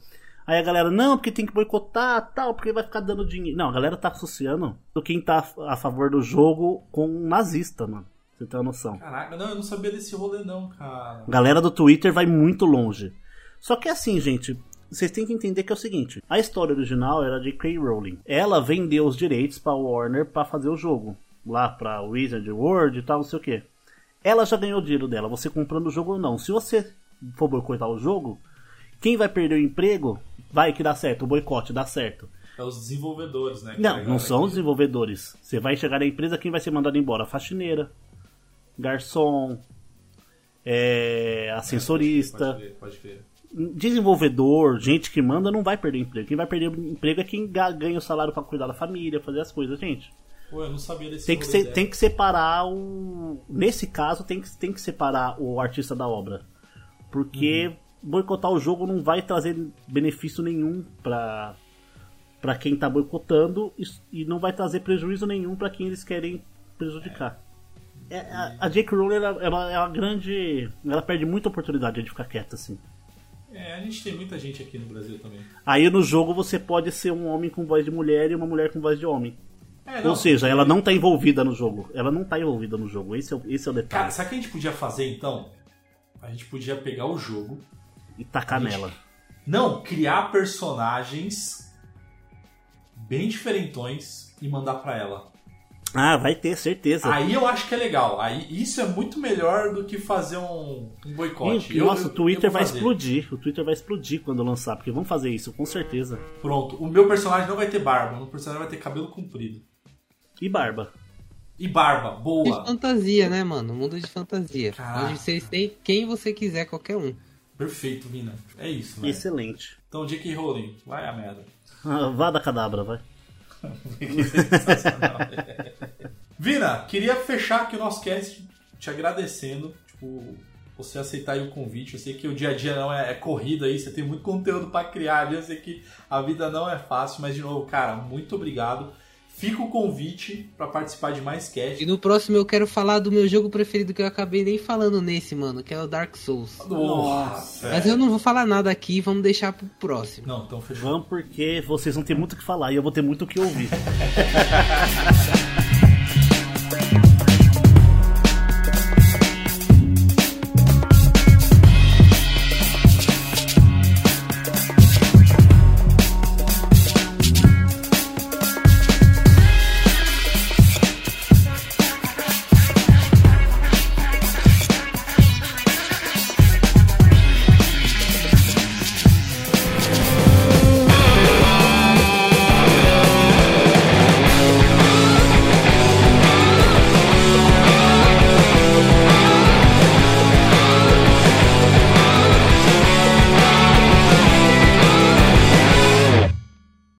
Aí a galera, não, porque tem que boicotar, tal, porque vai ficar dando dinheiro. Não, a galera tá associando quem tá a favor do jogo com um nazista, mano. Você tem uma noção. Caraca, não, eu não sabia desse rolê, não, cara. Galera do Twitter vai muito longe. Só que assim, gente, vocês têm que entender que é o seguinte: a história original era de K. Rowling. Ela vendeu os direitos pra Warner pra fazer o jogo. Lá pra Wizard World e tal, não sei o que. Ela já ganhou o dinheiro dela, você comprando o jogo ou não. Se você for boicotar o jogo, quem vai perder o emprego vai que dá certo, o boicote dá certo. É os desenvolvedores, né? Não, não são os desenvolvedores. Você vai chegar na empresa, quem vai ser mandado embora? Faxineira, garçom, é, ascensorista. Pode ver, pode ver. desenvolvedor, gente que manda, não vai perder emprego. Quem vai perder emprego é quem ga- ganha o salário pra cuidar da família, fazer as coisas, gente. Pô, eu não sabia desse Tem que, ser- tem que separar o. Nesse caso, tem que, tem que separar o artista da obra. Porque boicotar o jogo não vai trazer benefício nenhum pra, pra quem tá boicotando e, e não vai trazer prejuízo nenhum pra quem eles querem prejudicar. É, a, a Jake Rowling ela, ela é uma grande. Ela perde muita oportunidade de ficar quieta assim. É, a gente tem muita gente aqui no Brasil também. Aí no jogo você pode ser um homem com voz de mulher e uma mulher com voz de homem. É, não, Ou seja, ela não tá envolvida no jogo. Ela não tá envolvida no jogo. Esse é o, esse é o Cara, detalhe. sabe o que a gente podia fazer então? A gente podia pegar o jogo. E tacar gente- nela. Não, criar personagens bem diferentões e mandar pra ela. Ah, vai ter, certeza. Aí eu acho que é legal. Aí isso é muito melhor do que fazer um, um boicote. E, Eu- nossa, eu- o Twitter vai fazer. explodir. O Twitter vai explodir quando lançar, porque vão fazer isso, com certeza. Pronto, o meu personagem não vai ter barba, o meu personagem vai ter cabelo comprido. E barba. E barba, De boa. fantasia, né, mano? Mundo de fantasia. Caraca. Onde vocês têm quem você quiser, qualquer um. Perfeito, Vina. É isso, né? Excelente. Então, J.K. Rowling, vai a merda. <laughs> Ah, vá da cadabra, vai. <laughs> Vina, queria fechar aqui o nosso cast te agradecendo. Tipo, você aceitar o convite. Eu sei que o dia a dia não é, é corrida aí, você tem muito conteúdo pra criar. Eu sei que a vida não é fácil, mas de novo, cara, muito obrigado. Fica o convite pra participar de mais E cast. no próximo eu quero falar do meu jogo preferido que eu acabei nem falando nesse, mano, que é o Dark Souls. Nossa, Mas eu não vou falar nada aqui, vamos deixar pro próximo. Não, então fechou. Vamos porque vocês vão ter muito o que falar e eu vou ter muito o que ouvir. <laughs>